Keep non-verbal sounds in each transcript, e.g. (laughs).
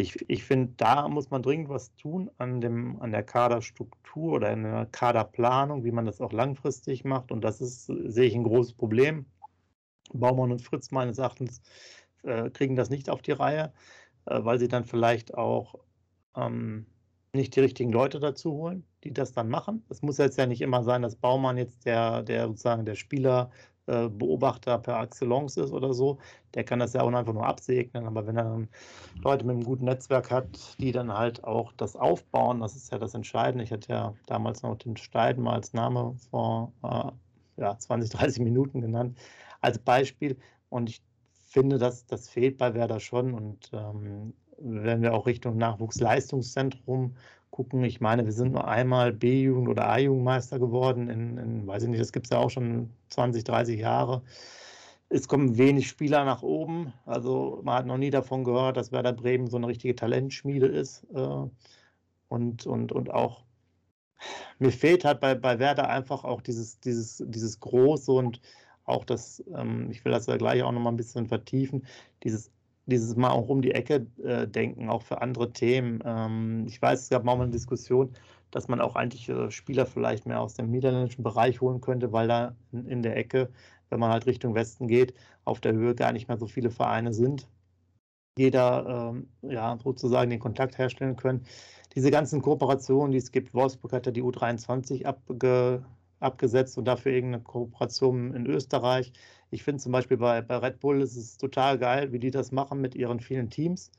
Ich, ich finde, da muss man dringend was tun an, dem, an der Kaderstruktur oder in der Kaderplanung, wie man das auch langfristig macht. Und das ist, sehe ich, ein großes Problem. Baumann und Fritz meines Erachtens äh, kriegen das nicht auf die Reihe, äh, weil sie dann vielleicht auch ähm, nicht die richtigen Leute dazu holen, die das dann machen. Es muss jetzt ja nicht immer sein, dass Baumann jetzt der, der sozusagen der Spielerbeobachter äh, per Excellence ist oder so. Der kann das ja auch einfach nur absegnen. Aber wenn er dann Leute mit einem guten Netzwerk hat, die dann halt auch das aufbauen, das ist ja das Entscheidende. Ich hatte ja damals noch den Steiden mal als Name vor äh, ja, 20, 30 (laughs) Minuten genannt, als Beispiel. Und ich finde, dass das fehlt bei Werder schon. Und ähm, wenn wir auch Richtung Nachwuchsleistungszentrum gucken, ich meine, wir sind nur einmal B-Jugend oder A-Jugendmeister geworden, in, in, weiß ich nicht, das gibt es ja auch schon 20, 30 Jahre. Es kommen wenig Spieler nach oben. Also man hat noch nie davon gehört, dass Werder Bremen so eine richtige Talentschmiede ist. Äh, und, und, und auch mir fehlt halt bei, bei Werder einfach auch dieses, dieses, dieses Große und auch das, ähm, ich will das ja gleich auch noch mal ein bisschen vertiefen, dieses dieses Mal auch um die Ecke äh, denken, auch für andere Themen. Ähm, ich weiß, es gab mal eine Diskussion, dass man auch eigentlich äh, Spieler vielleicht mehr aus dem niederländischen Bereich holen könnte, weil da in, in, der Ecke, wenn man halt Richtung Westen geht, auf der Höhe gar nicht mehr so viele Vereine sind. Jeder ähm, ja, sozusagen den Kontakt herstellen können. Diese ganzen Kooperationen, die es gibt, Wolfsburg hat ja die U23 abge, abgesetzt und dafür irgendeine Kooperation in Österreich. Ich finde zum Beispiel bei, bei Red Bull ist es total geil, wie die das machen mit ihren vielen Teams.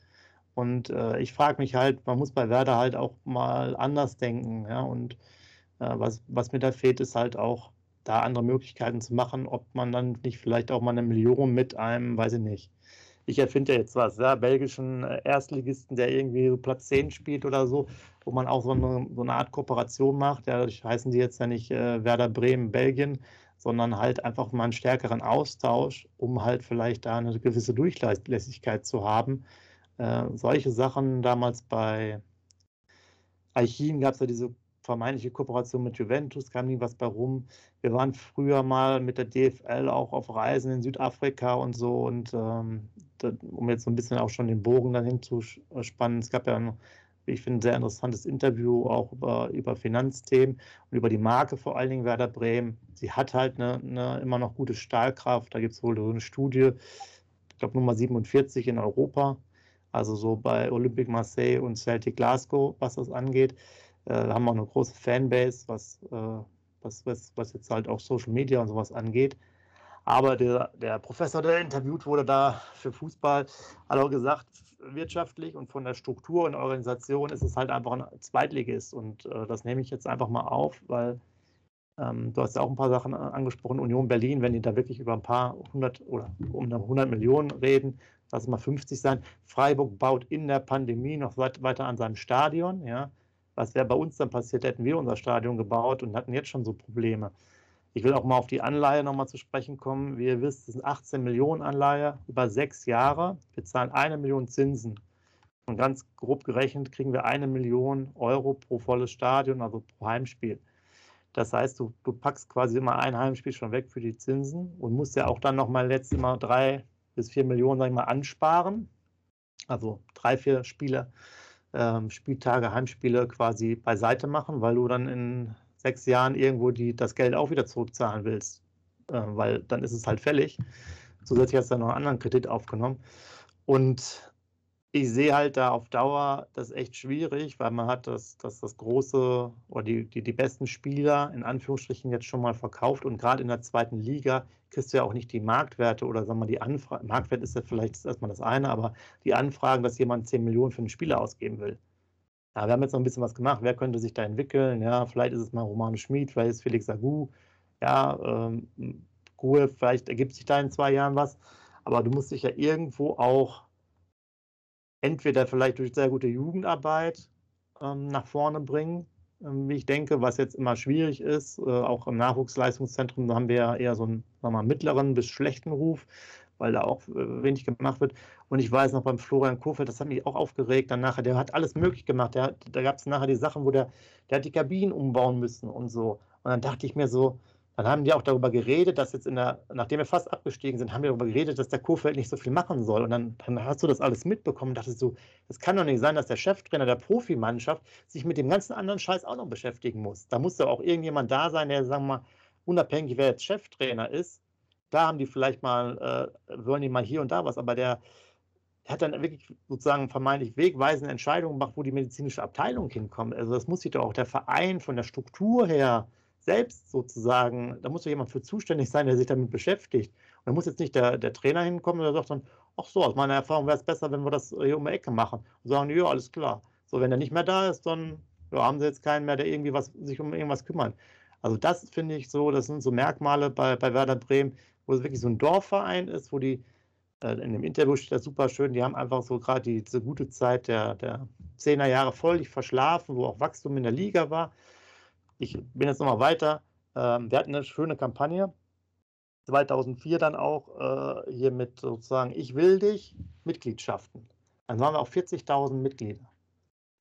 Und äh, ich frage mich halt, man muss bei Werder halt auch mal anders denken. Ja? Und äh, was, was mir da fehlt, ist halt auch, da andere Möglichkeiten zu machen, ob man dann nicht vielleicht auch mal eine Million mit einem, weiß ich nicht. Ich erfinde ja jetzt was, ja, belgischen äh, Erstligisten, der irgendwie so Platz 10 spielt oder so, wo man auch so eine, so eine Art Kooperation macht. Ja, heißen die jetzt ja nicht äh, Werder Bremen, Belgien, sondern halt einfach mal einen stärkeren Austausch, um halt vielleicht da eine gewisse Durchlässigkeit zu haben. Äh, solche Sachen damals bei Aichin gab es ja diese vermeintliche Kooperation mit Juventus, kam nie was bei rum. Wir waren früher mal mit der DFL auch auf Reisen in Südafrika und so und ähm, da, um jetzt so ein bisschen auch schon den Bogen dann hinzuspannen, es gab ja noch ich finde, ein sehr interessantes Interview auch über, über Finanzthemen und über die Marke vor allen Dingen Werder Bremen. Sie hat halt eine, eine immer noch gute Stahlkraft. Da gibt es wohl so eine Studie, ich glaube Nummer 47 in Europa, also so bei Olympique Marseille und Celtic Glasgow, was das angeht. Äh, haben auch eine große Fanbase, was, äh, was, was, was jetzt halt auch Social Media und sowas angeht. Aber der, der Professor, der interviewt wurde da für Fußball, hat auch gesagt, wirtschaftlich und von der Struktur und Organisation ist es halt einfach ein Zweitligist. Und äh, das nehme ich jetzt einfach mal auf, weil ähm, du hast ja auch ein paar Sachen angesprochen. Union Berlin, wenn die da wirklich über ein paar hundert oder um eine 100 Millionen reden, lass es mal 50 sein. Freiburg baut in der Pandemie noch weiter an seinem Stadion. Ja. Was wäre bei uns dann passiert, hätten wir unser Stadion gebaut und hatten jetzt schon so Probleme. Ich will auch mal auf die Anleihe nochmal zu sprechen kommen. Wie ihr wisst, das sind 18 Millionen Anleihe über sechs Jahre. Wir zahlen eine Million Zinsen. Und ganz grob gerechnet kriegen wir eine Million Euro pro volles Stadion, also pro Heimspiel. Das heißt, du, du packst quasi immer ein Heimspiel schon weg für die Zinsen und musst ja auch dann nochmal letztes Mal drei bis vier Millionen, sag ich mal, ansparen. Also drei, vier Spiele, ähm, Spieltage, Heimspiele quasi beiseite machen, weil du dann in sechs Jahren irgendwo die, das Geld auch wieder zurückzahlen willst, äh, weil dann ist es halt fällig. Zusätzlich hast du dann noch einen anderen Kredit aufgenommen. Und ich sehe halt da auf Dauer das echt schwierig, weil man hat das, das, das große oder die, die, die besten Spieler in Anführungsstrichen jetzt schon mal verkauft und gerade in der zweiten Liga kriegst du ja auch nicht die Marktwerte oder sagen wir die Anfragen. Marktwert ist ja vielleicht erstmal das eine, aber die Anfragen, dass jemand 10 Millionen für einen Spieler ausgeben will. Ja, wir haben jetzt noch ein bisschen was gemacht. Wer könnte sich da entwickeln? Ja, vielleicht ist es mal Romano Schmid, vielleicht ist Felix Agu. Ja, ähm, Ruhe, vielleicht ergibt sich da in zwei Jahren was. Aber du musst dich ja irgendwo auch entweder vielleicht durch sehr gute Jugendarbeit ähm, nach vorne bringen, wie ich denke, was jetzt immer schwierig ist. Äh, auch im Nachwuchsleistungszentrum haben wir ja eher so einen mal, mittleren bis schlechten Ruf weil da auch äh, wenig gemacht wird. Und ich weiß noch beim Florian Kofeld, das hat mich auch aufgeregt, dann nachher, der hat alles möglich gemacht. Der, da gab es nachher die Sachen, wo der, der hat die Kabinen umbauen müssen und so. Und dann dachte ich mir so, dann haben die auch darüber geredet, dass jetzt in der, nachdem wir fast abgestiegen sind, haben wir darüber geredet, dass der Kofeld nicht so viel machen soll. Und dann, dann hast du das alles mitbekommen und dachtest du, es kann doch nicht sein, dass der Cheftrainer der Profimannschaft sich mit dem ganzen anderen Scheiß auch noch beschäftigen muss. Da muss ja auch irgendjemand da sein, der, sagen wir mal, unabhängig, wer jetzt Cheftrainer ist. Da haben die vielleicht mal, äh, wollen die mal hier und da was, aber der, der hat dann wirklich sozusagen vermeintlich wegweisende Entscheidungen gemacht, wo die medizinische Abteilung hinkommt. Also das muss sich doch auch der Verein von der Struktur her selbst sozusagen, da muss doch jemand für zuständig sein, der sich damit beschäftigt. Und da muss jetzt nicht der, der Trainer hinkommen, der sagt dann, ach so, aus meiner Erfahrung wäre es besser, wenn wir das hier um die Ecke machen. Und sagen, ja, alles klar. So, wenn er nicht mehr da ist, dann ja, haben sie jetzt keinen mehr, der irgendwie was, sich um irgendwas kümmert. Also das finde ich so, das sind so Merkmale bei, bei Werder Bremen, wo es wirklich so ein Dorfverein ist, wo die, äh, in dem Interview steht das super schön, die haben einfach so gerade die, diese gute Zeit der, der 10er Jahre völlig verschlafen, wo auch Wachstum in der Liga war ich bin jetzt nochmal weiter. Ähm, wir hatten eine schöne Kampagne. 2004 dann auch äh, hier mit sozusagen Ich will dich Mitgliedschaften. Dann waren wir auf 40.000 Mitglieder.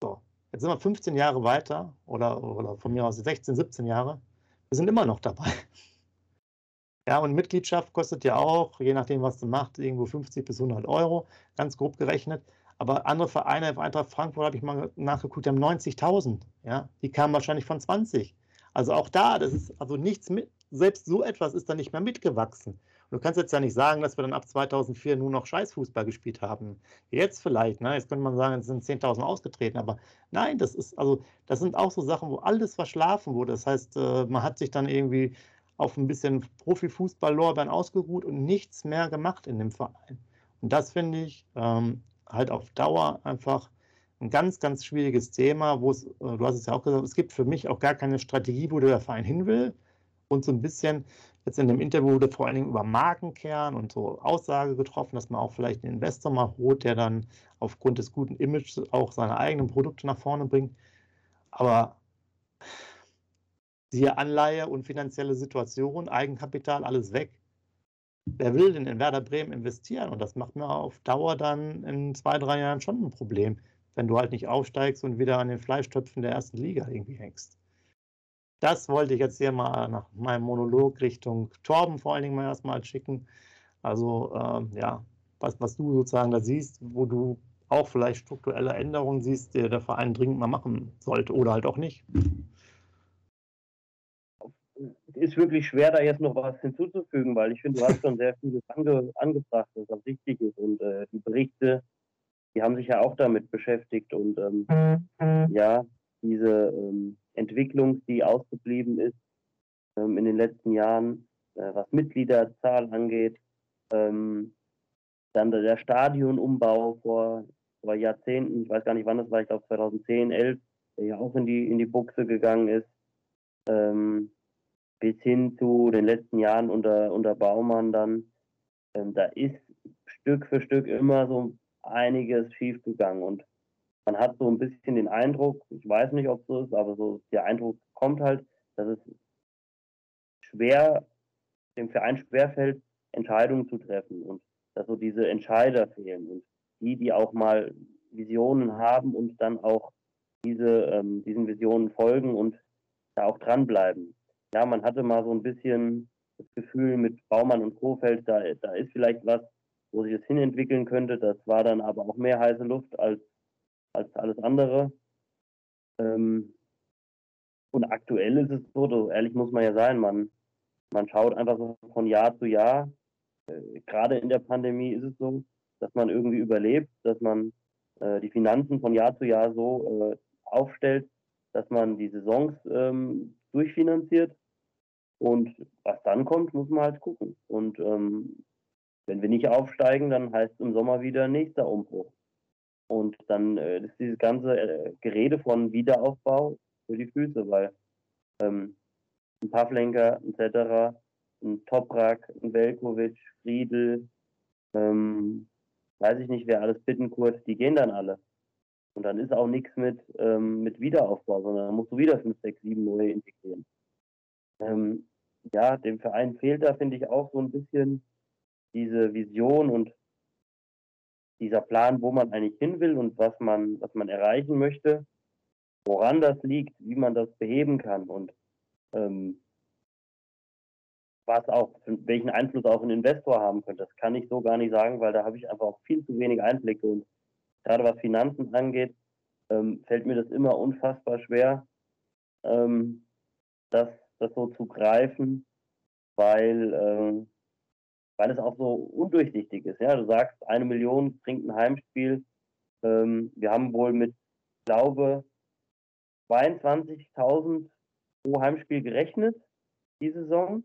So, jetzt sind wir 15 Jahre weiter oder, oder von mir aus 16, 17 Jahre. Wir sind immer noch dabei. (laughs) Ja, und Mitgliedschaft kostet ja auch, je nachdem, was du machst, irgendwo 50 bis 100 Euro, ganz grob gerechnet. Aber andere Vereine, Eintracht Frankfurt habe ich mal nachgeguckt, die haben 90.000. Ja? Die kamen wahrscheinlich von 20. Also auch da, das ist also nichts mit, selbst so etwas ist da nicht mehr mitgewachsen. Und du kannst jetzt ja nicht sagen, dass wir dann ab 2004 nur noch Scheißfußball gespielt haben. Jetzt vielleicht, ne? jetzt könnte man sagen, es sind 10.000 ausgetreten, aber nein, das ist, also, das sind auch so Sachen, wo alles verschlafen wurde. Das heißt, äh, man hat sich dann irgendwie auf ein bisschen Profifußball-Lorbeeren ausgeruht und nichts mehr gemacht in dem Verein. Und das finde ich ähm, halt auf Dauer einfach ein ganz, ganz schwieriges Thema, wo es, äh, du hast es ja auch gesagt, es gibt für mich auch gar keine Strategie, wo der Verein hin will. Und so ein bisschen, jetzt in dem Interview wurde vor allen Dingen über Markenkern und so Aussage getroffen, dass man auch vielleicht einen Investor mal holt, der dann aufgrund des guten Images auch seine eigenen Produkte nach vorne bringt. Aber siehe Anleihe und finanzielle Situation, Eigenkapital, alles weg wer will denn in Werder Bremen investieren? Und das macht mir auf Dauer dann in zwei, drei Jahren schon ein Problem, wenn du halt nicht aufsteigst und wieder an den Fleischtöpfen der ersten Liga irgendwie hängst. Das wollte ich jetzt hier mal nach meinem Monolog Richtung Torben vor allen Dingen mal erstmal schicken. Also ähm, ja, was, was du sozusagen da siehst, wo du auch vielleicht strukturelle Änderungen siehst, die der Verein dringend mal machen sollte oder halt auch nicht ist wirklich schwer, da jetzt noch was hinzuzufügen, weil ich finde, du hast schon sehr vieles ange, angebracht, was wichtig ist. Und äh, die Berichte, die haben sich ja auch damit beschäftigt. Und ähm, mhm. ja, diese ähm, Entwicklung, die ausgeblieben ist ähm, in den letzten Jahren, äh, was Mitgliederzahl angeht, ähm, dann der Stadionumbau vor, vor Jahrzehnten, ich weiß gar nicht wann das war, ich glaube 2010, 11, der ja auch in die, in die Buchse gegangen ist. Ähm, bis hin zu den letzten Jahren unter, unter Baumann dann, ähm, da ist Stück für Stück immer so einiges schiefgegangen und man hat so ein bisschen den Eindruck, ich weiß nicht, ob es so ist, aber so der Eindruck kommt halt, dass es schwer, dem Verein schwerfällt, Entscheidungen zu treffen und dass so diese Entscheider fehlen und die, die auch mal Visionen haben und dann auch diese, ähm, diesen Visionen folgen und da auch dranbleiben ja, man hatte mal so ein bisschen das Gefühl mit Baumann und Kofeld, da, da ist vielleicht was, wo sich das hinentwickeln könnte. Das war dann aber auch mehr heiße Luft als, als alles andere. Ähm, und aktuell ist es so, so, ehrlich muss man ja sein, man, man schaut einfach so von Jahr zu Jahr. Äh, Gerade in der Pandemie ist es so, dass man irgendwie überlebt, dass man äh, die Finanzen von Jahr zu Jahr so äh, aufstellt, dass man die Saisons ähm, durchfinanziert und was dann kommt, muss man halt gucken. Und ähm, wenn wir nicht aufsteigen, dann heißt im Sommer wieder nächster Umbruch. Und dann äh, ist dieses ganze äh, Gerede von Wiederaufbau für die Füße, weil ähm, ein Pavlenka etc., ein Toprak, ein Velkovic, Friedel, ähm, weiß ich nicht, wer alles Bittenkurt, die gehen dann alle. Und dann ist auch nichts mit, ähm, mit Wiederaufbau, sondern dann musst du wieder 5, 6, 7 neue integrieren. Ähm, ja, dem Verein fehlt da, finde ich, auch so ein bisschen diese Vision und dieser Plan, wo man eigentlich hin will und was man, was man erreichen möchte, woran das liegt, wie man das beheben kann. Und ähm, was auch, welchen Einfluss auch ein Investor haben könnte. Das kann ich so gar nicht sagen, weil da habe ich einfach auch viel zu wenig Einblicke. Und gerade was Finanzen angeht, ähm, fällt mir das immer unfassbar schwer, ähm, das, das so zu greifen, weil, ähm, weil es auch so undurchsichtig ist. Ja? Du sagst, eine Million bringt ein Heimspiel. Ähm, wir haben wohl mit, glaube 22.000 pro Heimspiel gerechnet, die Saison.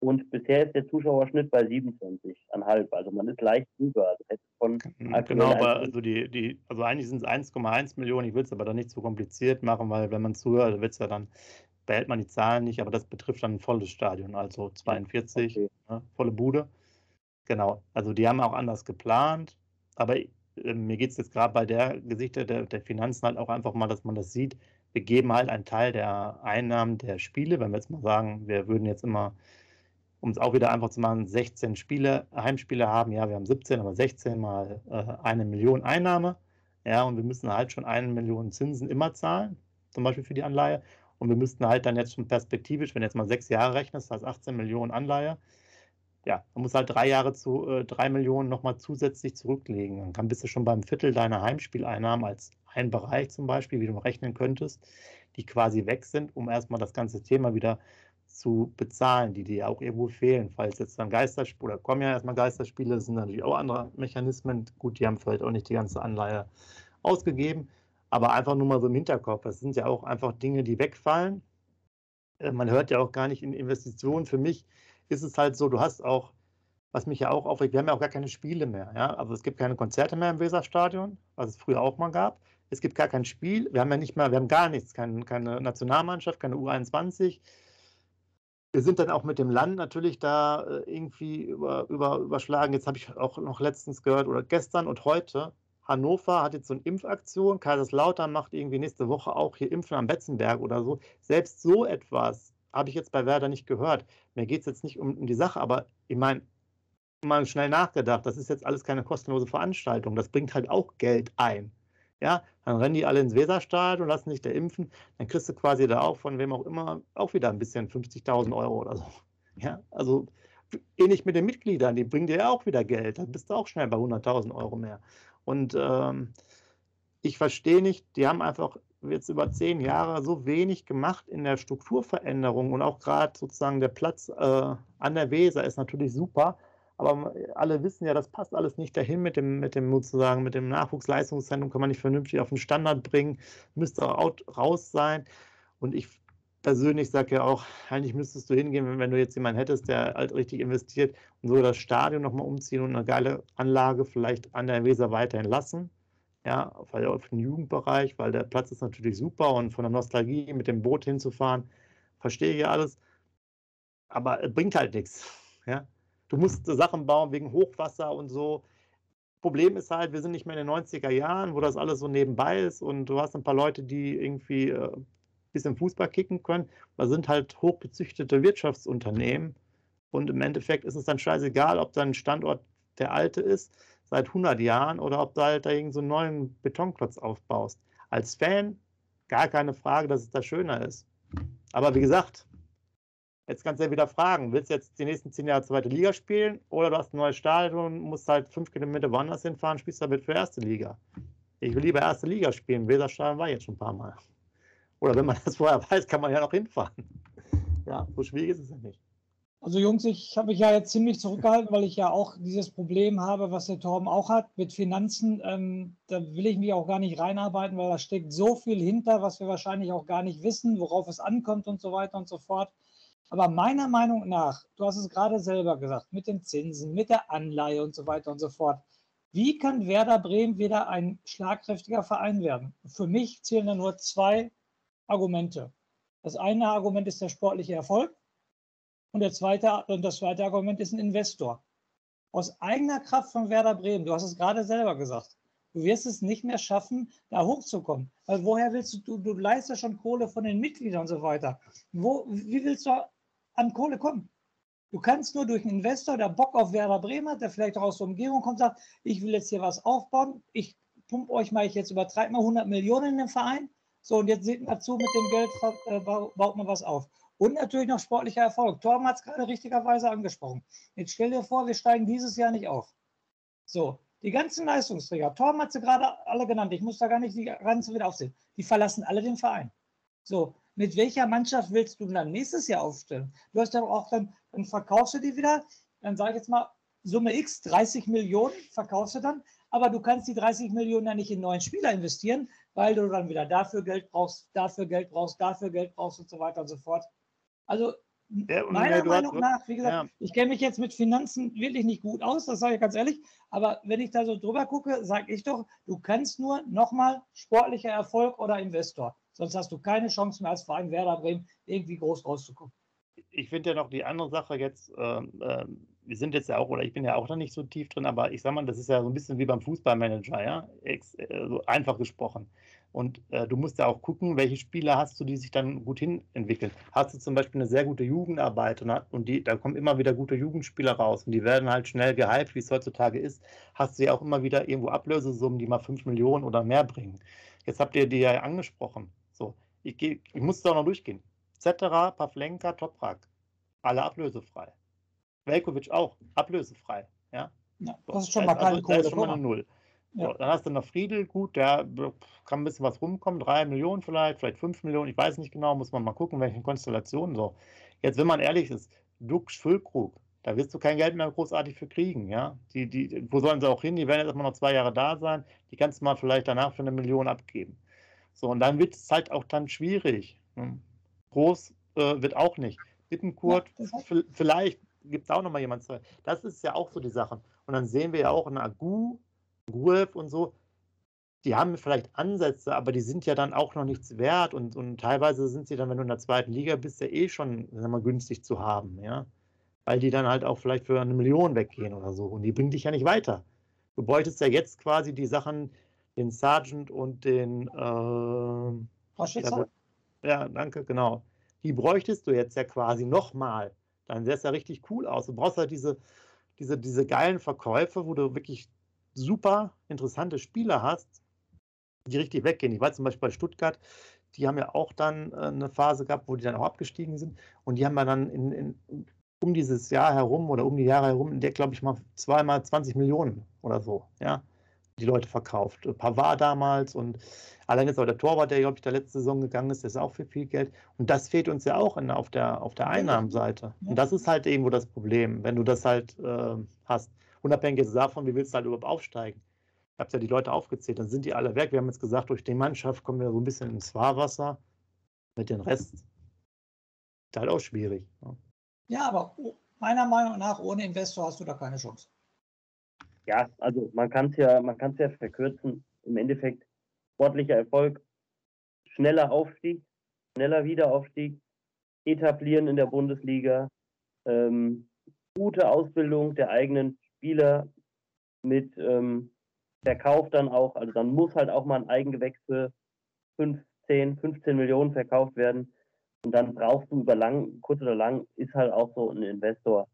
Und bisher ist der Zuschauerschnitt bei 27,5. Also man ist leicht drüber. Das hätte von genau, aber also, die, die, also eigentlich sind es 1,1 Millionen. Ich will es aber dann nicht so kompliziert machen, weil wenn man zuhört, wird es ja dann, behält man die Zahlen nicht, aber das betrifft dann ein volles Stadion, also 42, okay. ne, volle Bude. Genau, also die haben auch anders geplant, aber äh, mir geht es jetzt gerade bei der Gesichter der, der Finanzen halt auch einfach mal, dass man das sieht, wir geben halt einen Teil der Einnahmen der Spiele, wenn wir jetzt mal sagen, wir würden jetzt immer, um es auch wieder einfach zu machen, 16 Spiele, Heimspiele haben, ja, wir haben 17, aber 16 mal äh, eine Million Einnahme, ja, und wir müssen halt schon eine Million Zinsen immer zahlen, zum Beispiel für die Anleihe. Und wir müssten halt dann jetzt schon perspektivisch, wenn jetzt mal sechs Jahre rechnest, das heißt 18 Millionen Anleihe, ja, man muss halt drei Jahre zu äh, drei Millionen nochmal zusätzlich zurücklegen. Dann kann, bist du schon beim Viertel deiner Heimspieleinnahmen als ein Bereich zum Beispiel, wie du rechnen könntest, die quasi weg sind, um erstmal das ganze Thema wieder zu bezahlen, die dir auch irgendwo fehlen. Falls jetzt dann Geisterspiele, oder kommen ja erstmal Geisterspiele, das sind natürlich auch andere Mechanismen. Gut, die haben vielleicht auch nicht die ganze Anleihe ausgegeben, aber einfach nur mal so im Hinterkopf. Das sind ja auch einfach Dinge, die wegfallen. Äh, man hört ja auch gar nicht in Investitionen. Für mich ist es halt so, du hast auch, was mich ja auch aufregt, wir haben ja auch gar keine Spiele mehr. Ja? Also es gibt keine Konzerte mehr im Weserstadion, was es früher auch mal gab. Es gibt gar kein Spiel. Wir haben ja nicht mehr, wir haben gar nichts, keine, keine Nationalmannschaft, keine U21. Wir sind dann auch mit dem Land natürlich da äh, irgendwie über, über, überschlagen. Jetzt habe ich auch noch letztens gehört oder gestern und heute. Hannover hat jetzt so eine Impfaktion. Kaiserslautern macht irgendwie nächste Woche auch hier Impfen am Betzenberg oder so. Selbst so etwas habe ich jetzt bei Werder nicht gehört. Mir geht es jetzt nicht um, um die Sache, aber ich meine, mal schnell nachgedacht, das ist jetzt alles keine kostenlose Veranstaltung. Das bringt halt auch Geld ein. Ja, dann rennen die alle ins Weserstadion und lassen sich da impfen. Dann kriegst du quasi da auch von wem auch immer auch wieder ein bisschen 50.000 Euro oder so. Ja, also ähnlich mit den Mitgliedern, die bringen dir ja auch wieder Geld. Dann bist du auch schnell bei 100.000 Euro mehr. Und ähm, ich verstehe nicht, die haben einfach jetzt über zehn Jahre so wenig gemacht in der Strukturveränderung und auch gerade sozusagen der Platz äh, an der Weser ist natürlich super, aber alle wissen ja, das passt alles nicht dahin mit dem, mit dem sozusagen, mit dem Nachwuchsleistungszentrum, kann man nicht vernünftig auf den Standard bringen, müsste auch raus sein. Und ich persönlich sage ja auch, eigentlich müsstest du hingehen, wenn, du jetzt jemanden hättest, der halt richtig investiert und so das Stadion nochmal umziehen und eine geile Anlage vielleicht an der Weser weiterhin lassen. Ja, auf, auf den Jugendbereich, weil der Platz ist natürlich super und von der Nostalgie mit dem Boot hinzufahren, verstehe ich ja alles. Aber es bringt halt nichts. Ja, du musst Sachen bauen wegen Hochwasser und so. Problem ist halt, wir sind nicht mehr in den 90er Jahren, wo das alles so nebenbei ist und du hast ein paar Leute, die irgendwie äh, bisschen Fußball kicken können. Das sind halt hochgezüchtete Wirtschaftsunternehmen und im Endeffekt ist es dann scheißegal, ob dein Standort der alte ist, seit 100 Jahren, oder ob du halt da irgendeinen so neuen Betonklotz aufbaust. Als Fan gar keine Frage, dass es da schöner ist. Aber wie gesagt, Jetzt kannst du ja wieder fragen, willst du jetzt die nächsten zehn Jahre zweite Liga spielen oder du hast ein neues Stadion, musst halt fünf Kilometer woanders hinfahren, spielst damit für erste Liga. Ich will lieber erste Liga spielen. Weserstadion war jetzt schon ein paar Mal. Oder wenn man (laughs) das vorher weiß, kann man ja noch hinfahren. Ja, so schwierig ist es ja nicht. Also Jungs, ich habe mich ja jetzt ziemlich zurückgehalten, weil ich ja auch dieses Problem habe, was der Torben auch hat mit Finanzen. Ähm, da will ich mich auch gar nicht reinarbeiten, weil da steckt so viel hinter, was wir wahrscheinlich auch gar nicht wissen, worauf es ankommt und so weiter und so fort. Aber meiner Meinung nach, du hast es gerade selber gesagt, mit den Zinsen, mit der Anleihe und so weiter und so fort. Wie kann Werder Bremen wieder ein schlagkräftiger Verein werden? Für mich zählen da nur zwei Argumente. Das eine Argument ist der sportliche Erfolg und, der zweite, und das zweite Argument ist ein Investor. Aus eigener Kraft von Werder Bremen, du hast es gerade selber gesagt, du wirst es nicht mehr schaffen, da hochzukommen. Weil woher willst du, du, du leistest schon Kohle von den Mitgliedern und so weiter. Wo, wie willst du an Kohle kommen. Du kannst nur durch einen Investor, der Bock auf Werder Bremen hat, der vielleicht auch aus der Umgebung kommt, sagt, ich will jetzt hier was aufbauen, ich pump euch mal, ich jetzt übertreibe mal 100 Millionen in den Verein, so und jetzt seht mal zu, mit dem Geld äh, baut man was auf. Und natürlich noch sportlicher Erfolg. Torben hat es gerade richtigerweise angesprochen. Jetzt stell dir vor, wir steigen dieses Jahr nicht auf. So, die ganzen Leistungsträger, Torben hat sie gerade alle genannt, ich muss da gar nicht die ganze wieder aufsehen, die verlassen alle den Verein. So, mit welcher Mannschaft willst du dann nächstes Jahr aufstellen? Du hast ja auch dann, dann verkaufst du die wieder, dann sage ich jetzt mal Summe X, 30 Millionen verkaufst du dann, aber du kannst die 30 Millionen ja nicht in neuen Spieler investieren, weil du dann wieder dafür Geld brauchst, dafür Geld brauchst, dafür Geld brauchst und so weiter und so fort. Also ja, meiner Meinung nach, wie gesagt, ja. ich kenne mich jetzt mit Finanzen wirklich nicht gut aus, das sage ich ganz ehrlich, aber wenn ich da so drüber gucke, sage ich doch, du kannst nur nochmal sportlicher Erfolg oder Investor. Sonst hast du keine Chance mehr als Verein Werder Bremen irgendwie groß rauszukommen. Ich finde ja noch die andere Sache jetzt, äh, äh, wir sind jetzt ja auch, oder ich bin ja auch da nicht so tief drin, aber ich sage mal, das ist ja so ein bisschen wie beim Fußballmanager, ja, Ex, äh, so einfach gesprochen. Und äh, du musst ja auch gucken, welche Spieler hast du, die sich dann gut hin entwickeln. Hast du zum Beispiel eine sehr gute Jugendarbeit und, und die, da kommen immer wieder gute Jugendspieler raus und die werden halt schnell gehypt, wie es heutzutage ist. Hast du ja auch immer wieder irgendwo Ablösesummen, die mal 5 Millionen oder mehr bringen. Jetzt habt ihr die ja angesprochen. So, ich, geh, ich muss da noch durchgehen. Zetterer, Pavlenka, Toprak, alle ablösefrei. Velkovic auch, ablösefrei. Ja, ja das ist schon mal keine also. Das ist schon mal eine Null. Ja. So, dann hast du noch Friedel, gut, der kann ein bisschen was rumkommen, drei Millionen vielleicht, vielleicht fünf Millionen, ich weiß nicht genau, muss man mal gucken, welche Konstellationen so. Jetzt, wenn man ehrlich ist, Dux Füllkrug, da wirst du kein Geld mehr großartig für kriegen, ja. Die, die, wo sollen sie auch hin? Die werden jetzt erstmal noch zwei Jahre da sein, die kannst du mal vielleicht danach für eine Million abgeben. So, und dann wird es halt auch dann schwierig. Ne? Groß äh, wird auch nicht. Bittenkurt, ja, vielleicht gibt es auch nochmal jemand. Das ist ja auch so die Sache. Und dann sehen wir ja auch einen Agu, Gruev und so, die haben vielleicht Ansätze, aber die sind ja dann auch noch nichts wert und, und teilweise sind sie dann, wenn du in der zweiten Liga bist, ja eh schon sagen wir, günstig zu haben, ja. Weil die dann halt auch vielleicht für eine Million weggehen oder so und die bringen dich ja nicht weiter. Du bräuchtest ja jetzt quasi die Sachen, den Sergeant und den äh, ja, danke, genau. Die bräuchtest du jetzt ja quasi nochmal. Dann sähe es ja richtig cool aus. Du brauchst halt diese, diese, diese geilen Verkäufe, wo du wirklich super interessante Spieler hast, die richtig weggehen. Ich weiß zum Beispiel bei Stuttgart, die haben ja auch dann äh, eine Phase gehabt, wo die dann auch abgestiegen sind und die haben ja dann in, in, um dieses Jahr herum oder um die Jahre herum, in der glaube ich mal zweimal 20 Millionen oder so, ja, die Leute verkauft. Pavard damals und allein jetzt auch der Torwart, der glaube ich der letzte Saison gegangen ist, das ist auch für viel Geld und das fehlt uns ja auch in, auf, der, auf der Einnahmenseite. Und das ist halt irgendwo das Problem, wenn du das halt äh, hast unabhängig davon, wie willst du halt überhaupt aufsteigen? Ich habe ja die Leute aufgezählt, dann sind die alle weg. Wir haben jetzt gesagt, durch die Mannschaft kommen wir so ein bisschen ins Fahrwasser. Mit dem Rest ist halt auch schwierig. Ne? Ja, aber meiner Meinung nach, ohne Investor hast du da keine Chance. Ja, also man kann es ja, man kann es ja verkürzen. Im Endeffekt sportlicher Erfolg, schneller Aufstieg, schneller Wiederaufstieg, etablieren in der Bundesliga, ähm, gute Ausbildung der eigenen Spieler mit ähm, Verkauf dann auch, also dann muss halt auch mal ein Eigengewächs für 15, 15 Millionen verkauft werden. Und dann brauchst du über lang, kurz oder lang, ist halt auch so ein Investor.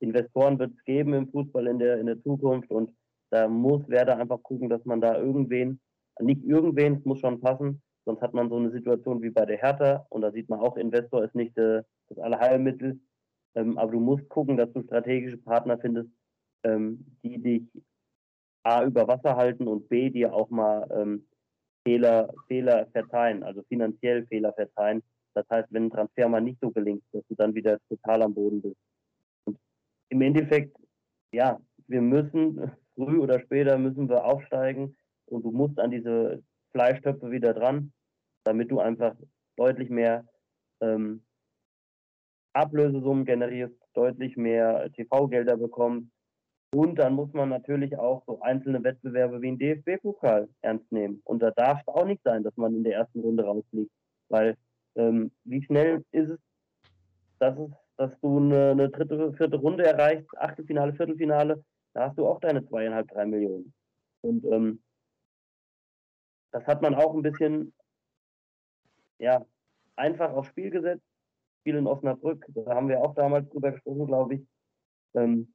Investoren wird es geben im Fußball in der, in der Zukunft und da muss Werder einfach gucken, dass man da irgendwen, nicht irgendwen, es muss schon passen, sonst hat man so eine Situation wie bei der Hertha und da sieht man auch, Investor ist nicht äh, das Allerheilmittel, ähm, aber du musst gucken, dass du strategische Partner findest, ähm, die dich A über Wasser halten und B dir auch mal ähm, Fehler, Fehler verzeihen, also finanziell Fehler verzeihen. Das heißt, wenn ein Transfer mal nicht so gelingt, dass du dann wieder total am Boden bist. Im Endeffekt, ja, wir müssen, früh oder später müssen wir aufsteigen und du musst an diese Fleischtöpfe wieder dran, damit du einfach deutlich mehr ähm, Ablösesummen generierst, deutlich mehr TV-Gelder bekommst und dann muss man natürlich auch so einzelne Wettbewerbe wie ein DFB-Pokal ernst nehmen. Und da darf es auch nicht sein, dass man in der ersten Runde rausfliegt. Weil ähm, wie schnell ist es, dass, es, dass du eine, eine, dritte, vierte Runde erreichst, Achtelfinale, Viertelfinale, da hast du auch deine zweieinhalb, drei Millionen. Und ähm, das hat man auch ein bisschen ja, einfach aufs Spiel gesetzt. Spiel in Osnabrück, da haben wir auch damals drüber gesprochen, glaube ich. Ähm,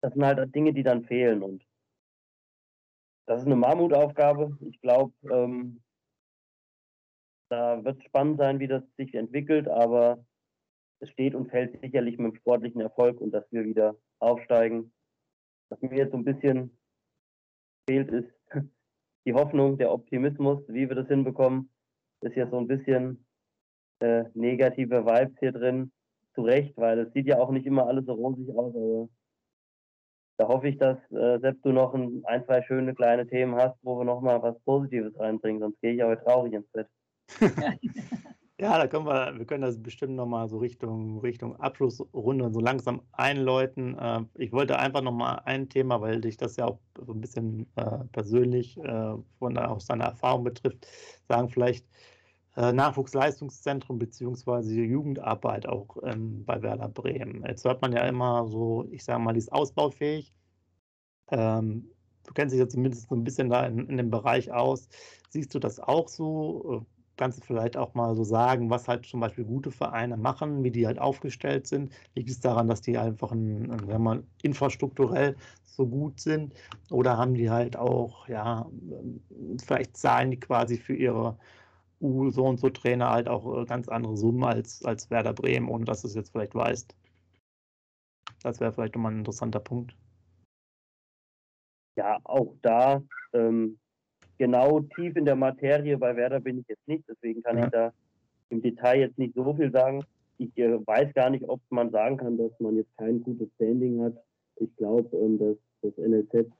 das sind halt Dinge, die dann fehlen. Und das ist eine Mammutaufgabe. Ich glaube, ähm, da wird es spannend sein, wie das sich entwickelt, aber es steht und fällt sicherlich mit dem sportlichen Erfolg und dass wir wieder aufsteigen. Was mir jetzt so ein bisschen fehlt, ist (laughs) die Hoffnung, der Optimismus, wie wir das hinbekommen. Ist ja so ein bisschen äh, negative Vibes hier drin. Zu Recht, weil es sieht ja auch nicht immer alles so rosig aus, aber da hoffe ich, dass äh, selbst du noch ein, ein, zwei schöne kleine Themen hast, wo wir nochmal was Positives reinbringen, sonst gehe ich aber traurig ins Bett. (laughs) ja, da können wir, wir können das bestimmt nochmal so Richtung, Richtung Abschlussrunde so langsam einläuten. Äh, ich wollte einfach nochmal ein Thema, weil dich das ja auch so ein bisschen äh, persönlich äh, von aus deiner Erfahrung betrifft, sagen vielleicht, äh, Nachwuchsleistungszentrum beziehungsweise Jugendarbeit auch ähm, bei Werder Bremen. Jetzt hört man ja immer so, ich sage mal, die ist ausbaufähig. Ähm, du kennst dich ja zumindest so ein bisschen da in, in, dem Bereich aus. Siehst du das auch so? Du vielleicht auch mal so sagen, was halt zum Beispiel gute Vereine machen, wie die halt aufgestellt sind? Liegt es daran, dass die einfach ein, wenn man infrastrukturell so gut sind? Oder haben die halt auch, ja, ähm, vielleicht zahlen die quasi für ihre U so und so Trainer halt auch äh, ganz andere Summen als, als Werder Bremen, ohne dass du es jetzt vielleicht weißt. Das wäre vielleicht nochmal ein interessanter Punkt. Ja, auch da ähm, genau tief in der Materie bei Werder bin ich jetzt nicht, deswegen kann ja. ich da im Detail jetzt nicht so viel sagen. Ich äh, weiß gar nicht, ob man sagen kann, dass man jetzt kein gutes Standing hat. Ich glaube, ähm, dass das NLZ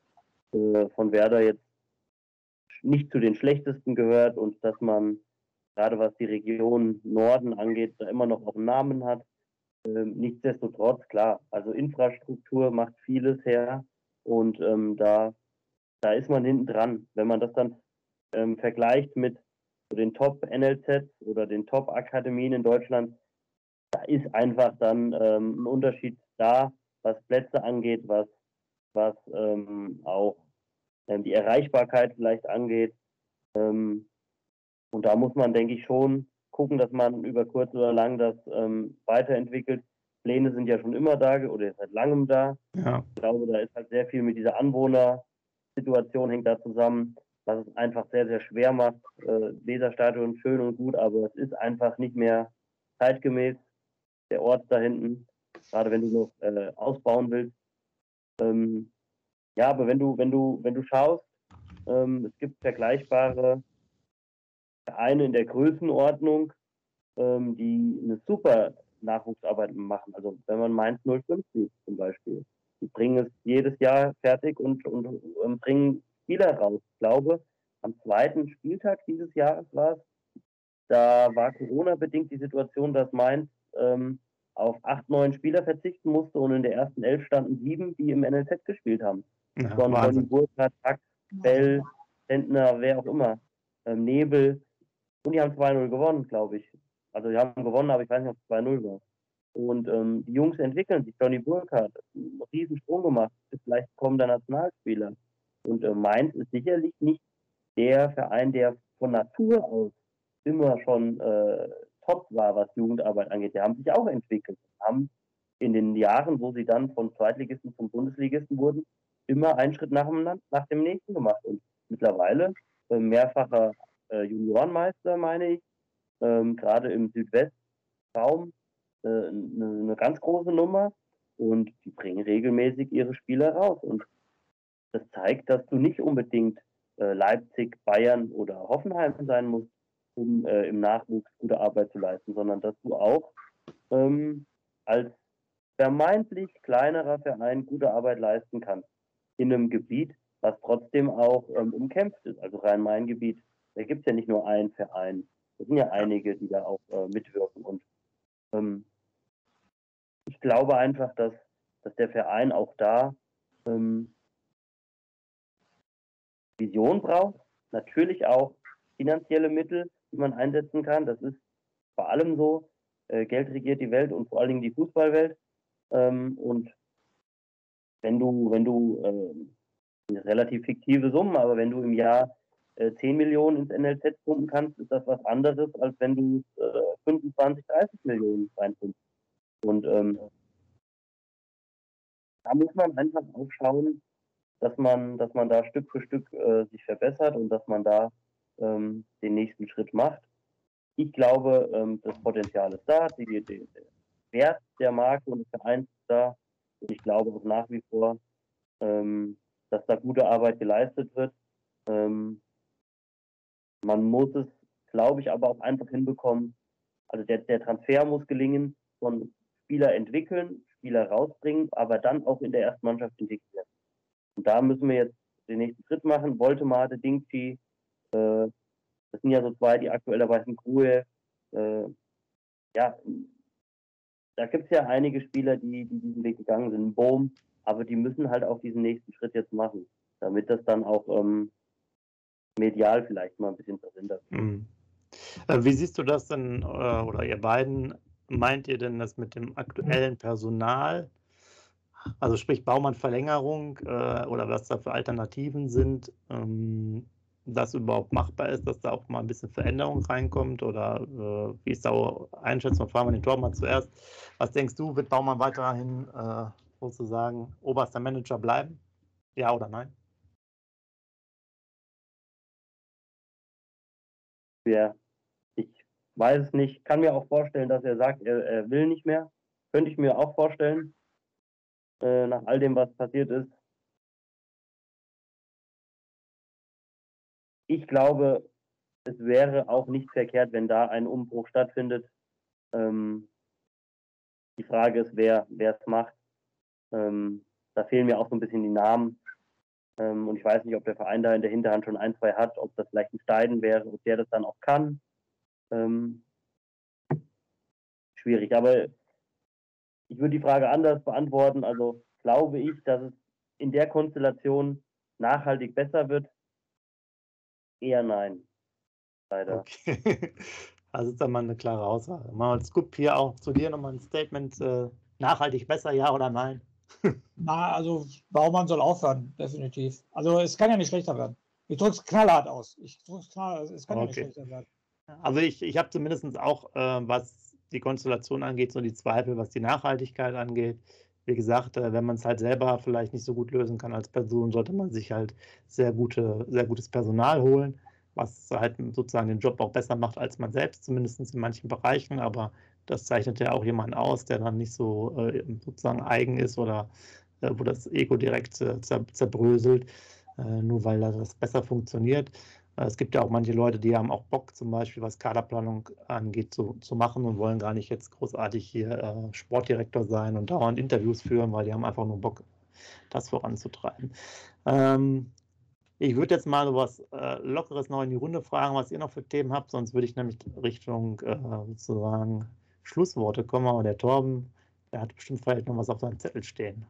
äh, von Werder jetzt nicht zu den schlechtesten gehört und dass man gerade was die Region Norden angeht, da immer noch auch einen Namen hat. Ähm, nichtsdestotrotz, klar, also Infrastruktur macht vieles her und ähm, da, da ist man hinten dran. Wenn man das dann ähm, vergleicht mit den Top-NLZs oder den Top-Akademien in Deutschland, da ist einfach dann ähm, ein Unterschied da, was Plätze angeht, was, was ähm, auch ähm, die Erreichbarkeit vielleicht angeht. Ähm, und da muss man, denke ich, schon gucken, dass man über kurz oder lang das ähm, weiterentwickelt. Pläne sind ja schon immer da oder seit langem da. Ja. Ich glaube, da ist halt sehr viel mit dieser Anwohnersituation hängt da zusammen, was es einfach sehr, sehr schwer macht. Äh, Weserstadion schön und gut, aber es ist einfach nicht mehr zeitgemäß. Der Ort da hinten, gerade wenn du noch äh, ausbauen willst. Ähm, ja, aber wenn du, wenn du, wenn du schaust, ähm, es gibt vergleichbare Vereine in der Größenordnung, ähm, die eine super Nachwuchsarbeit machen. Also wenn man Mainz 05 sieht zum Beispiel. Die bringen es jedes Jahr fertig und, und, und bringen Spieler raus. Ich glaube, am zweiten Spieltag dieses Jahres war es, da war Corona-bedingt die Situation, dass Mainz ähm, auf acht, neun Spieler verzichten musste und in der ersten Elf standen sieben, die im NLZ gespielt haben. Ja, Von Ronny Burkhardt, Tax, Bell, Sentner, wer auch immer. Ähm, Nebel, und die haben 2-0 gewonnen, glaube ich. Also die haben gewonnen, aber ich weiß nicht, ob es 2-0 war. Und ähm, die Jungs entwickeln sich. Johnny Burkhardt hat einen riesen Sprung gemacht, ist vielleicht kommender Nationalspieler. Und äh, Mainz ist sicherlich nicht der Verein, der von Natur aus immer schon äh, top war, was Jugendarbeit angeht. Die haben sich auch entwickelt. Haben in den Jahren, wo sie dann von Zweitligisten zum Bundesligisten wurden, immer einen Schritt nach dem, nach dem nächsten gemacht. Und mittlerweile äh, mehrfacher äh, Juniorenmeister, meine ich, ähm, gerade im Südwestraum äh, eine, eine ganz große Nummer und die bringen regelmäßig ihre Spieler raus. Und das zeigt, dass du nicht unbedingt äh, Leipzig, Bayern oder Hoffenheim sein musst, um äh, im Nachwuchs gute Arbeit zu leisten, sondern dass du auch ähm, als vermeintlich kleinerer Verein gute Arbeit leisten kannst in einem Gebiet, was trotzdem auch ähm, umkämpft ist, also Rhein-Main-Gebiet da gibt es ja nicht nur einen Verein. Es sind ja einige, die da auch äh, mitwirken. Und ähm, ich glaube einfach, dass, dass der Verein auch da ähm, Vision braucht, natürlich auch finanzielle Mittel, die man einsetzen kann. Das ist vor allem so. Äh, Geld regiert die Welt und vor allen Dingen die Fußballwelt. Ähm, und wenn du, wenn du äh, relativ fiktive Summen, aber wenn du im Jahr 10 äh, Millionen ins NLZ pumpen kannst, ist das was anderes, als wenn du äh, 25, 30 Millionen reinpumpst. Und ähm, da muss man einfach auch schauen, dass man, dass man da Stück für Stück äh, sich verbessert und dass man da ähm, den nächsten Schritt macht. Ich glaube, ähm, das Potenzial ist da, die, die, Wert der Marke und des Vereins da. Und ich glaube auch nach wie vor, ähm, dass da gute Arbeit geleistet wird. Ähm, man muss es, glaube ich, aber auch einfach hinbekommen. Also der, der Transfer muss gelingen von Spieler entwickeln, Spieler rausbringen, aber dann auch in der ersten Mannschaft integrieren. Und da müssen wir jetzt den nächsten Schritt machen. Voltemade, Dingchi, äh, das sind ja so zwei, die aktuell dabei sind, Grue. Äh, ja, da gibt es ja einige Spieler, die, die diesen Weg gegangen sind, Boom, aber die müssen halt auch diesen nächsten Schritt jetzt machen, damit das dann auch ähm, medial vielleicht mal ein bisschen verhindert wird. Mhm. Äh, wie siehst du das denn, äh, oder ihr beiden, meint ihr denn das mit dem aktuellen Personal? Also sprich Baumann-Verlängerung äh, oder was da für Alternativen sind, ähm, das überhaupt machbar ist, dass da auch mal ein bisschen Veränderung reinkommt oder äh, wie ist da Einschätzung? Fragen wir den Tormann zuerst. Was denkst du, wird Baumann weiterhin äh, sozusagen oberster Manager bleiben? Ja oder nein? Ja, weiß es nicht. Kann mir auch vorstellen, dass er sagt, er, er will nicht mehr. Könnte ich mir auch vorstellen, äh, nach all dem, was passiert ist. Ich glaube, es wäre auch nicht verkehrt, wenn da ein Umbruch stattfindet. Ähm, die Frage ist, wer es macht. Ähm, da fehlen mir auch so ein bisschen die Namen. Ähm, und ich weiß nicht, ob der Verein da in der Hinterhand schon ein, zwei hat, ob das vielleicht ein Steiden wäre, ob der das dann auch kann. Ähm, schwierig. Aber ich würde die Frage anders beantworten. Also glaube ich, dass es in der Konstellation nachhaltig besser wird. Eher nein. Leider. Okay. (laughs) Also ist dann mal eine klare Aussage. Mal Scoop hier auch zu dir nochmal ein Statement. Äh, nachhaltig besser, ja oder nein? (laughs) Na, also Baumann soll aufhören, definitiv. Also es kann ja nicht schlechter werden. Ich drücke es knallhart aus. Ich drücke es knallhart Es kann okay. ja nicht schlechter werden. Also ich, ich habe zumindest auch, äh, was die Konstellation angeht, so die Zweifel, was die Nachhaltigkeit angeht. Wie gesagt, äh, wenn man es halt selber vielleicht nicht so gut lösen kann als Person, sollte man sich halt sehr, gute, sehr gutes Personal holen, was halt sozusagen den Job auch besser macht als man selbst, zumindest in manchen Bereichen. Aber das zeichnet ja auch jemanden aus, der dann nicht so äh, sozusagen eigen ist oder äh, wo das Ego direkt äh, zer zerbröselt, äh, nur weil das besser funktioniert. Äh, es gibt ja auch manche Leute, die haben auch Bock, zum Beispiel was Kaderplanung angeht, zu, zu machen und wollen gar nicht jetzt großartig hier äh, Sportdirektor sein und dauernd Interviews führen, weil die haben einfach nur Bock, das voranzutreiben. Ähm, ich würde jetzt mal so was äh, Lockeres noch in die Runde fragen, was ihr noch für Themen habt, sonst würde ich nämlich Richtung äh, sozusagen Schlussworte kommen. Aber der Torben, der hat bestimmt vielleicht noch was auf seinem Zettel stehen.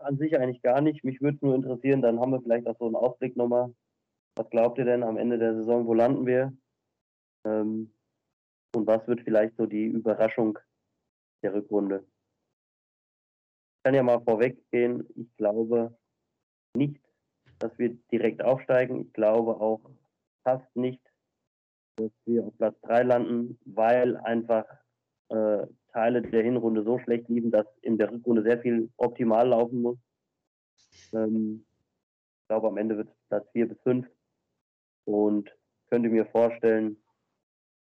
An sich eigentlich gar nicht. Mich würde nur interessieren, dann haben wir vielleicht auch so einen Ausblick nochmal. Was glaubt ihr denn am Ende der Saison? Wo landen wir? Ähm, und was wird vielleicht so die Überraschung der Rückrunde? Ich kann ja mal vorweggehen. Ich glaube nicht, dass wir direkt aufsteigen. Ich glaube auch fast nicht, dass wir auf Platz 3 landen, weil einfach äh, Teile der Hinrunde so schlecht liefen, dass in der Rückrunde sehr viel optimal laufen muss. Ähm, ich glaube, am Ende wird es Platz 4 bis 5 und könnte mir vorstellen,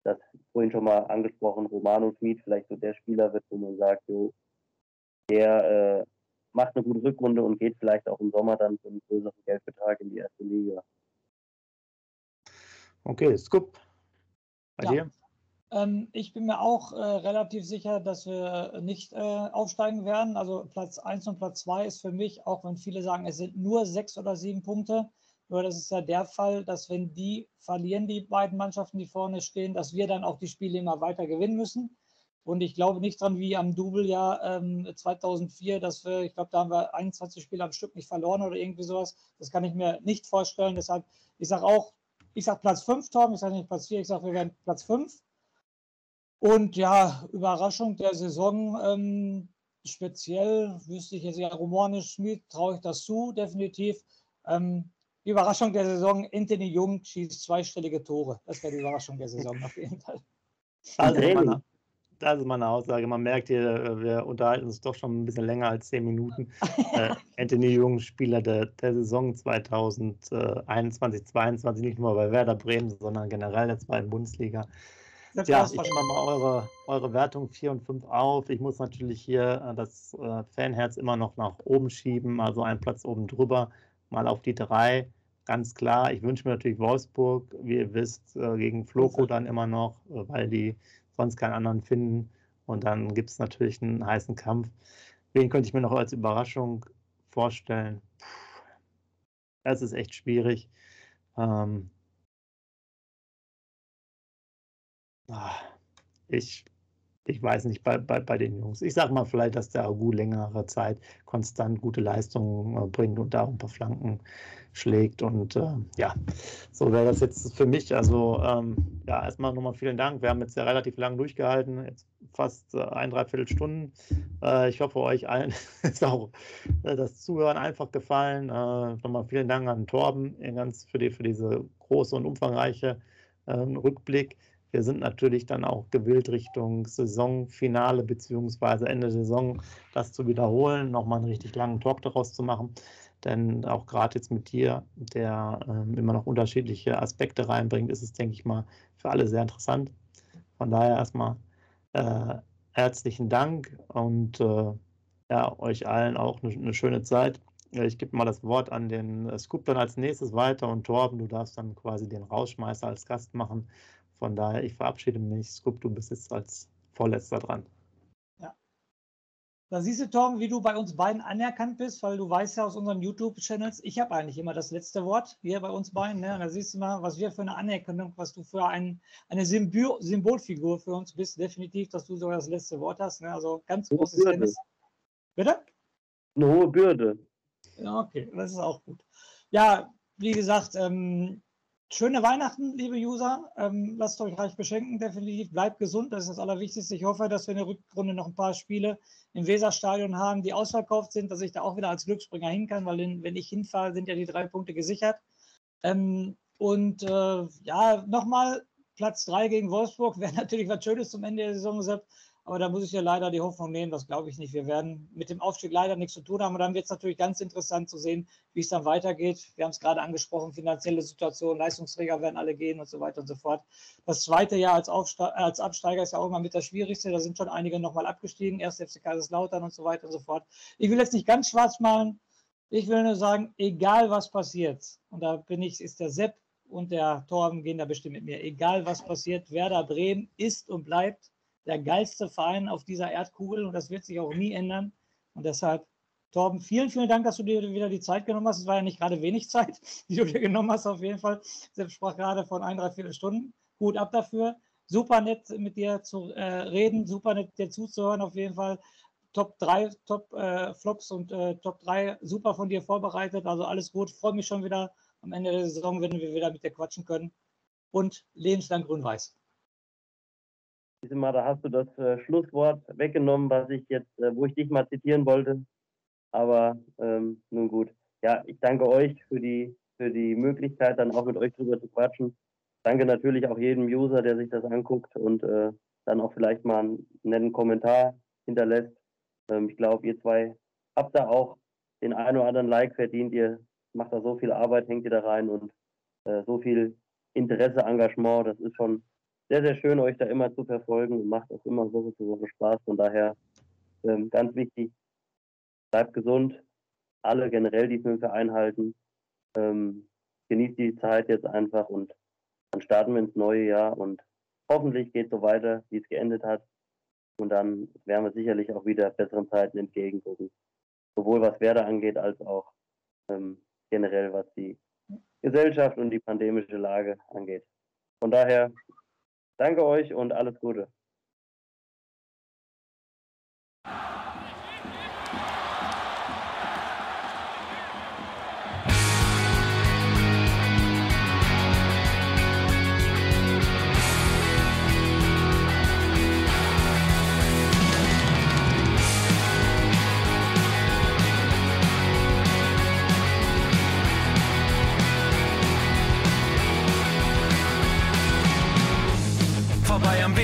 dass vorhin schon mal angesprochen, Romano Schmid vielleicht so der Spieler wird, wo man sagt, jo, der äh, macht eine gute Rückrunde und geht vielleicht auch im Sommer dann für einen größeren Geldbetrag in die erste Liga. Okay, Scoop, bei ja. dir? Ähm, ich bin mir auch äh, relativ sicher, dass wir nicht äh, aufsteigen werden. Also Platz 1 und Platz 2 ist für mich, auch wenn viele sagen, es sind nur sechs oder sieben Punkte, nur das ist ja der Fall, dass wenn die verlieren, die beiden Mannschaften, die vorne stehen, dass wir dann auch die Spiele immer weiter gewinnen müssen. Und ich glaube nicht dran wie am Double-Jahr ähm, 2004, dass wir, ich glaube, da haben wir 21 Spiele am Stück nicht verloren oder irgendwie sowas. Das kann ich mir nicht vorstellen. Deshalb, ich sage auch, ich sage Platz 5, Tom, ich sage nicht Platz 4, ich sage, wir werden Platz 5. Und ja, Überraschung der Saison, ähm, speziell wüsste ich jetzt ja, Romane Schmid traue ich das zu, definitiv. Ähm, die Überraschung der Saison, Anthony Jung schießt zweistellige Tore. Das wäre die Überraschung der Saison auf jeden Fall. (laughs) Also, meine, das ist meine Aussage. Man merkt hier, wir unterhalten uns doch schon ein bisschen länger als zehn Minuten. (laughs) äh, Anthony Jung, Spieler der, der Saison 2021, 2022, nicht nur bei Werder Bremen, sondern generell der zweiten Bundesliga. Ja, ich nehme mal eure, eure Wertung 4 und 5 auf. Ich muss natürlich hier äh, das äh, Fanherz immer noch nach oben schieben, also einen Platz oben drüber, mal auf die 3. Ganz klar, ich wünsche mir natürlich Wolfsburg, wie ihr wisst, äh, gegen Floco dann immer noch, weil die sonst keinen anderen finden. Und dann gibt es natürlich einen heißen Kampf. Wen könnte ich mir noch als Überraschung vorstellen? Puh, das ist echt schwierig. Ähm, Ah, ich, ich weiß nicht, bei, bei, bei den Jungs. Ich sage mal vielleicht, dass der Agu längere Zeit konstant gute Leistungen äh, bringt und da ein paar Flanken schlägt. Und äh, ja, so wäre das jetzt für mich. Also ähm, ja, erstmal nochmal vielen Dank. Wir haben jetzt ja relativ lang durchgehalten, jetzt fast äh, ein, dreiviertel Stunden. Äh, ich hoffe, euch allen (laughs) ist auch äh, das Zuhören einfach gefallen. Äh, nochmal vielen Dank an Torben ganz für, die, für diese große und umfangreiche Rückblick. Wir sind natürlich dann auch gewillt, Richtung Saisonfinale bzw. Ende der Saison das zu wiederholen, nochmal einen richtig langen Talk daraus zu machen. Denn auch gerade jetzt mit dir, der ähm, immer noch unterschiedliche Aspekte reinbringt, ist es, denke ich mal, für alle sehr interessant. Von daher erstmal äh, herzlichen Dank und äh, ja, euch allen auch eine, eine schöne Zeit. Ich gebe mal das Wort an den äh, Scoop dann als nächstes weiter und Torben, du darfst dann quasi den Rausschmeißer als Gast machen von daher, ich verabschiede mich. Scoop, du bist jetzt als Vorletzter dran. Ja. Da siehst du, Tom, wie du bei uns beiden anerkannt bist, weil du weißt ja aus unseren YouTube-Channels, ich habe eigentlich immer das letzte Wort hier bei uns beiden. Ne? Und da siehst du mal, was wir für eine Anerkennung, was du für ein, eine Symbol Symbolfigur für uns bist. Definitiv, dass du sogar das letzte Wort hast. Ne? Also ganz großes Tennis. Bitte? Eine hohe Bürde. Ja, okay, das ist auch gut. Ja, wie gesagt, ähm, Schöne Weihnachten, liebe User. Ähm, lasst euch reich beschenken, definitiv. Bleibt gesund, das ist das Allerwichtigste. Ich hoffe, dass wir in der Rückrunde noch ein paar Spiele im Weserstadion haben, die ausverkauft sind, dass ich da auch wieder als Glücksspringer hin kann, weil wenn ich hinfahre, sind ja die drei Punkte gesichert. Ähm, und äh, ja, nochmal Platz 3 gegen Wolfsburg (laughs) wäre natürlich was Schönes zum Ende der Saison gesagt. Aber da muss ich ja leider die Hoffnung nehmen, das glaube ich nicht. Wir werden mit dem Aufstieg leider nichts zu tun haben. Und dann wird es natürlich ganz interessant zu sehen, wie es dann weitergeht. Wir haben es gerade angesprochen, finanzielle Situation, Leistungsträger werden alle gehen und so weiter und so fort. Das zweite Jahr als, Aufste als Absteiger ist ja auch immer mit das Schwierigste. Da sind schon einige nochmal abgestiegen, erst FC Kaiserslautern und so weiter und so fort. Ich will jetzt nicht ganz schwarz malen. Ich will nur sagen, egal was passiert, und da bin ich, ist der Sepp und der Torben gehen da bestimmt mit mir, egal was passiert, Werder Bremen ist und bleibt der geilste Verein auf dieser Erdkugel und das wird sich auch nie ändern. Und deshalb, Torben, vielen, vielen Dank, dass du dir wieder die Zeit genommen hast. Es war ja nicht gerade wenig Zeit, (laughs) die du dir genommen hast, auf jeden Fall. Selbst sprach gerade von ein, drei, vier Stunden. Gut ab dafür. Super nett mit dir zu äh, reden, super nett dir zuzuhören, auf jeden Fall. Top 3 Top äh, Flops und äh, Top 3 super von dir vorbereitet. Also alles gut. Freue mich schon wieder am Ende der Saison, wenn wir wieder mit dir quatschen können. Und lebenslang grün-weiß. Mal, da hast du das äh, Schlusswort weggenommen, was ich jetzt, äh, wo ich dich mal zitieren wollte. Aber ähm, nun gut. Ja, ich danke euch für die, für die Möglichkeit, dann auch mit euch drüber zu quatschen. Danke natürlich auch jedem User, der sich das anguckt und äh, dann auch vielleicht mal einen netten Kommentar hinterlässt. Ähm, ich glaube, ihr zwei habt da auch den einen oder anderen Like verdient. Ihr macht da so viel Arbeit, hängt ihr da rein und äh, so viel Interesse, Engagement. Das ist schon sehr, sehr schön, euch da immer zu verfolgen und macht auch immer so viel Spaß. Von daher ähm, ganz wichtig, bleibt gesund, alle generell die Fünfe einhalten. Ähm, genießt die Zeit jetzt einfach und dann starten wir ins neue Jahr und hoffentlich geht es so weiter, wie es geendet hat. Und dann werden wir sicherlich auch wieder besseren Zeiten entgegengucken. Sowohl was Werder angeht, als auch ähm, generell was die Gesellschaft und die pandemische Lage angeht. Von daher Danke euch und alles Gute.